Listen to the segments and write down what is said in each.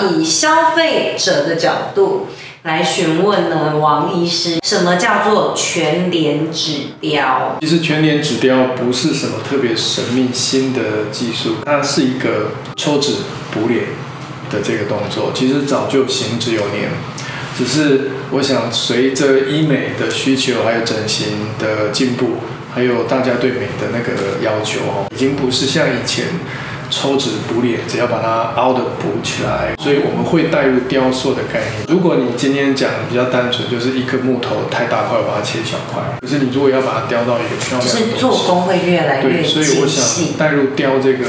以消费者的角度来询问呢，王医师，什么叫做全脸指雕？其实全脸指雕不是什么特别神秘新的技术，它是一个抽脂补脸的这个动作，其实早就行之有年。只是我想，随着医美的需求，还有整形的进步，还有大家对美的那个要求哦，已经不是像以前抽脂补脸，只要把它凹的补起来。所以我们会带入雕塑的概念。如果你今天讲比较单纯，就是一颗木头太大块，把它切小块。可是你如果要把它雕到一个漂亮，就是做工会越来越对，所以我想。带入雕这个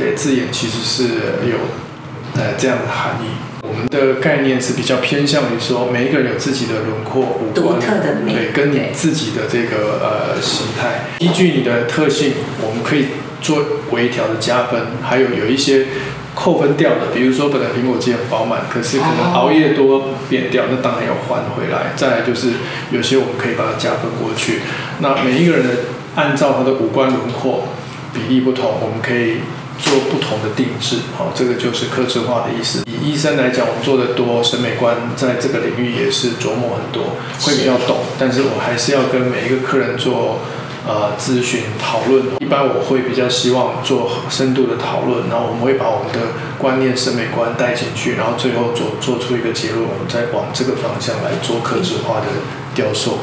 呃字眼，其实是有呃这样的含义。我们的概念是比较偏向于说，每一个人有自己的轮廓、五独官，特的美对，跟你自己的这个呃形态，依据你的特性，我们可以做微调的加分，还有有一些扣分掉的，比如说本来苹果肌很饱满，可是可能熬夜多扁掉，那当然要还回来。再来就是有些我们可以把它加分过去。那每一个人的按照他的五官轮廓比例不同，我们可以做不同的定制，好、这个就是克制化的意思。以医生来讲，我们做的多，审美观在这个领域也是琢磨很多，会比较懂，但是我还是要跟每一个客人做。呃，咨询讨论，一般我会比较希望做深度的讨论，然后我们会把我们的观念、审美观带进去，然后最后做做出一个结论，我们再往这个方向来做克制化的雕塑。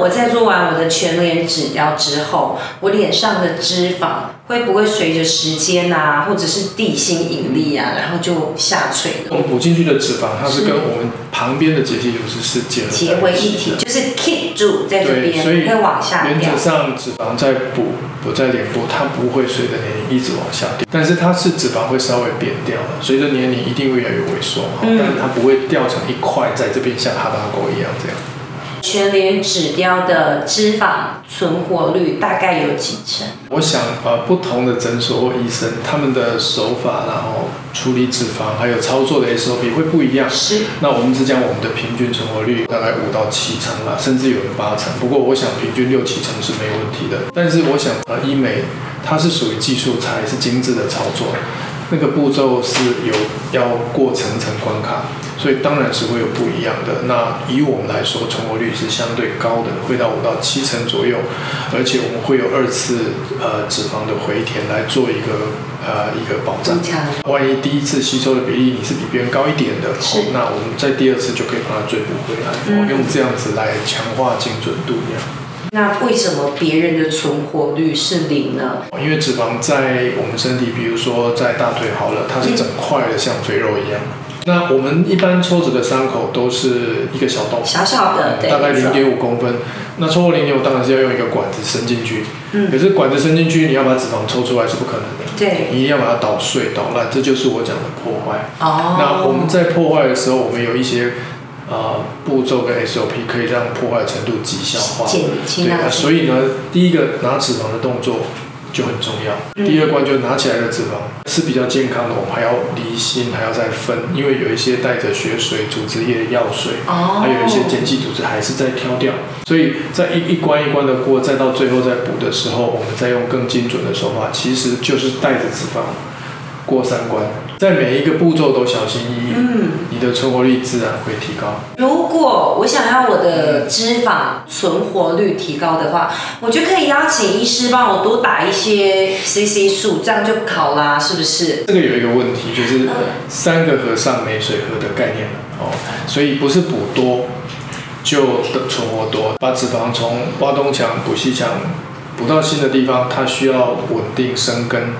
我在做完我的全脸指雕之后，我脸上的脂肪会不会随着时间啊，或者是地心引力啊，然后就下垂我？们补进去的脂肪，它是是跟我们旁边的结缔组织是结合结为一体，就是 keep 住在这，边，所以不会往下掉原则。上脂肪在补补在脸部，它不会随着年龄一直往下掉，但是它是脂肪会稍微扁掉的，随着年龄一定会越来越萎缩，嗯但是它不会掉成一块在这边像哈巴狗一样这样。全脸指雕的脂肪存活率大概有几成？我想，呃，不同的诊所或医生，他们的手法，然后处理脂肪，还有操作的 SOP 会不一样。是那我们只讲我们的平均存活率大概五到七成啦，甚至有人八成。不过我想平均六七成是没问题的。但是我想，呃，医美它是属于技术才是精致的操作，那个步骤是有要过层层关卡，所以当然是会有不一样的。那以我们来说，存活率是相对高的，会到五到七成左右，而且我们会有二次呃脂肪的回填来做一个呃一个保障万一第一次吸收的比例你是比别人高一点的，那我们在第二次就可以把它追补回来，用这样子来强化精准度这样。那为什么别人的存活率是零呢？哦因为脂肪在我们身体，比如说在大腿好了，它是整块的，像肥肉一样。那我们一般抽脂的伤口都是一个小洞，小小的，对，大概零点五公分。那抽过零点五当然是要用一个管子伸进去，嗯可是管子伸进去，你要把脂肪抽出来是不可能的，对，你一定要把它捣碎、捣烂，这就是我讲的破坏。哦，那我们在破坏的时候，我们有一些呃步骤跟 SOP 可以让破坏程度极小化。对，啊所以呢，第一个拿脂肪的动作就很重要。嗯第二关就拿起来的脂肪是比较健康的，我们还要离心，还要再分，因为有一些带着血水、组织液、药水，哦，还有一些碱基组织还是在挑掉。所以在一一关一关的过，再到最后再补的时候，我们再用更精准的手法，其实就是带着脂肪过三关，在每一个步骤都小心翼翼，嗯，你的存活率自然会提高。如果我想要我的脂肪存活率提高的话，我就可以邀请医师帮我多打一些 CC 数，这样就好啦，是不是？这个有一个问题，就是嗯三个和尚没水喝的概念哦，所以不是补多就的存活多，把脂肪从挖东墙补西墙补到新的地方，它需要稳定生根。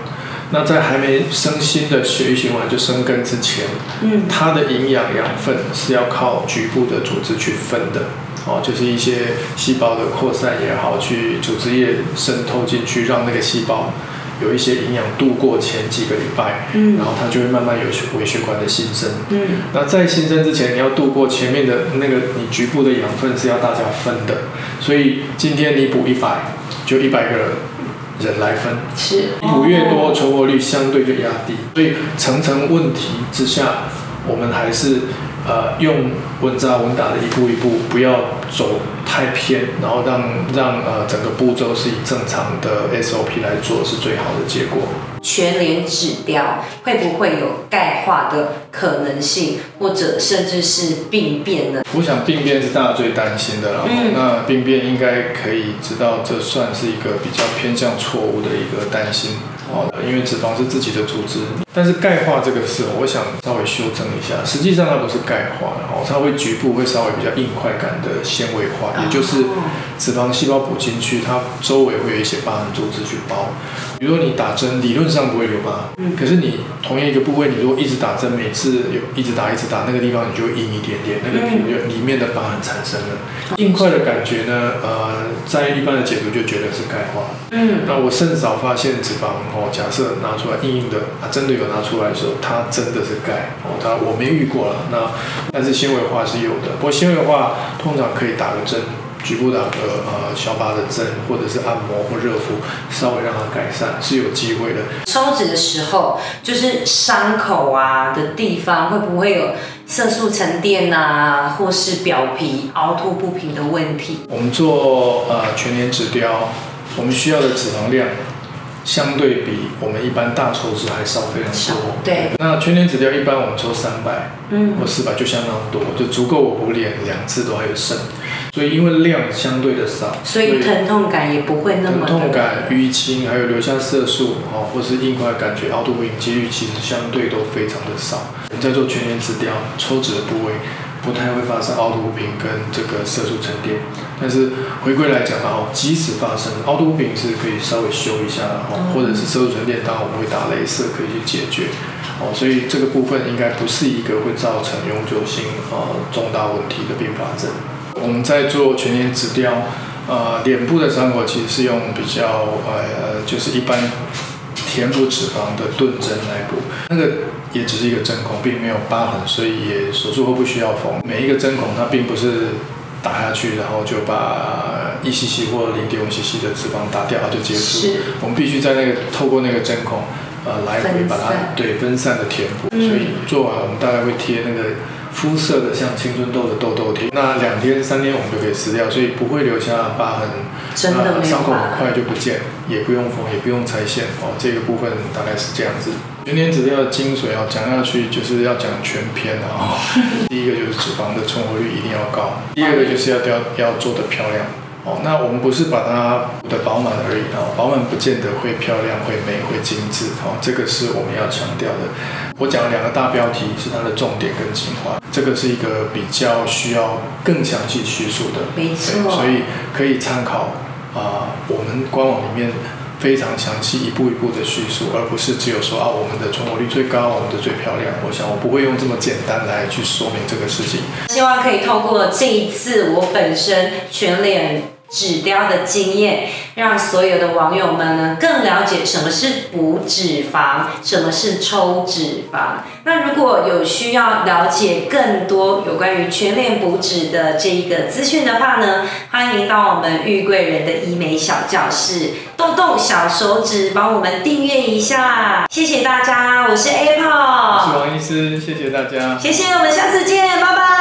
那在还没生新的血液循环就生根之前，嗯，它的营养养分是要靠局部的组织去分的，哦，就是一些细胞的扩散也好，去组织液渗透进去，让那个细胞有一些营养度过前几个礼拜，嗯。然后它就会慢慢有血微血管的新生。嗯，那在新生之前，你要度过前面的那个你局部的养分是要大家分的，所以今天你补一百，就一百个人来分，是你补越多，哦存活率相对就压低。所以层层问题之下，我们还是呃用稳扎稳打的一步一步，不要走太太偏，然后让让呃整个步骤是以正常的 SOP 来做是最好的结果。全脸指标会不会有钙化的可能性，或者甚至是病变呢？我想病变是大家最担心的了。嗯那病变应该可以知道，这算是一个比较偏向错误的一个担心。哦，因为脂肪是自己的组织，但是钙化这个事，我想稍微修正一下。实际上它不是钙化，哦，它会局部会稍微比较硬块感的纤维化，也就是哦脂肪细胞补进去，它周围会有一些疤痕组织去包。比如说你打针，理论上不会留疤，可是你同样一个部位，你如果一直打针，每次有一直打一直打，那个地方你就会硬一点点，那个皮就里面的疤痕产生了。硬块的感觉呢，呃，在一般的解读就觉得是钙化。嗯，那我甚少发现脂肪哦，假设拿出来硬硬的，啊，真的有拿出来的时候，它真的是钙哦，它我没遇过了。那但是纤维化是有的，不过纤维化通常可以打个针，局部打个呃小把的针，或者是按摩或热敷，稍微让它改善是有机会的。抽脂的时候，就是伤口啊的地方，会不会有色素沉淀啊，或是表皮凹凸不平的问题？我们做呃全脸脂雕，我们需要的脂肪量相对比我们一般大抽脂还少非常多。对，那全脸脂雕一般我们抽三百嗯，或四百就相当多，就足够我补脸两次都还有剩。所以因为量相对的少，所以疼痛感也不会那么疼痛感、淤青，还有留下色素哦，或是硬块感觉、凹凸不平几率其实相对都非常的少。我们在做全脸脂雕抽脂的部位，不太会发生凹凸不平跟这个色素沉淀。但是回归来讲哦，即使发生凹凸不平是可以稍微修一下哦，或者是色素沉淀，当然我们会打镭射可以去解决哦，所以这个部分应该不是一个会造成永久性呃重大问题的并发症。我们在做全脸脂雕，呃，脸部的伤口其实是用比较呃，就是一般填补脂肪的钝针来补，那个也只是一个针孔，并没有疤痕，所以也手术后不需要缝。每一个针孔它并不是打下去，然后就把一 cc 或零点五 cc 的脂肪打掉就结束是。我们必须在那个透过那个针孔，呃，来回把它分对分散的填补。嗯所以做完我们大概会贴那个肤色的像青春痘的痘痘贴，那两天三天我们就可以撕掉，所以不会留下疤痕。真的没有那伤口很快就不见，也不用缝，也不用拆线哦。这个部分大概是这样子。全脸脂雕的精髓啊讲下去，就是要讲全篇的哦。第一个就是脂肪的存活率一定要高，第二个就是要雕要做的漂亮哦。那我们不是把它补的饱满而已哦，饱满不见得会漂亮、会美、会精致哦，这个是我们要强调的。我讲了两个大标题是它的重点跟精华，这个是一个比较需要更详细叙述的，没错所以可以参考啊、我们官网里面非常详细一步一步的叙述，而不是只有说啊我们的存活率最高，我们的最漂亮。我想我不会用这么简单来去说明这个事情。希望可以透过这一次我本身全脸纸雕的经验，让所有的网友们呢更了解什么是补脂肪，什么是抽脂肪。那如果有需要了解更多有关于全脸补脂的这一个资讯的话呢，欢迎到我们玉贵人的医美小教室，动动小手指帮我们订阅一下，谢谢大家，我是 Apple，王医师，谢谢大家。谢谢，我们下次见，拜拜。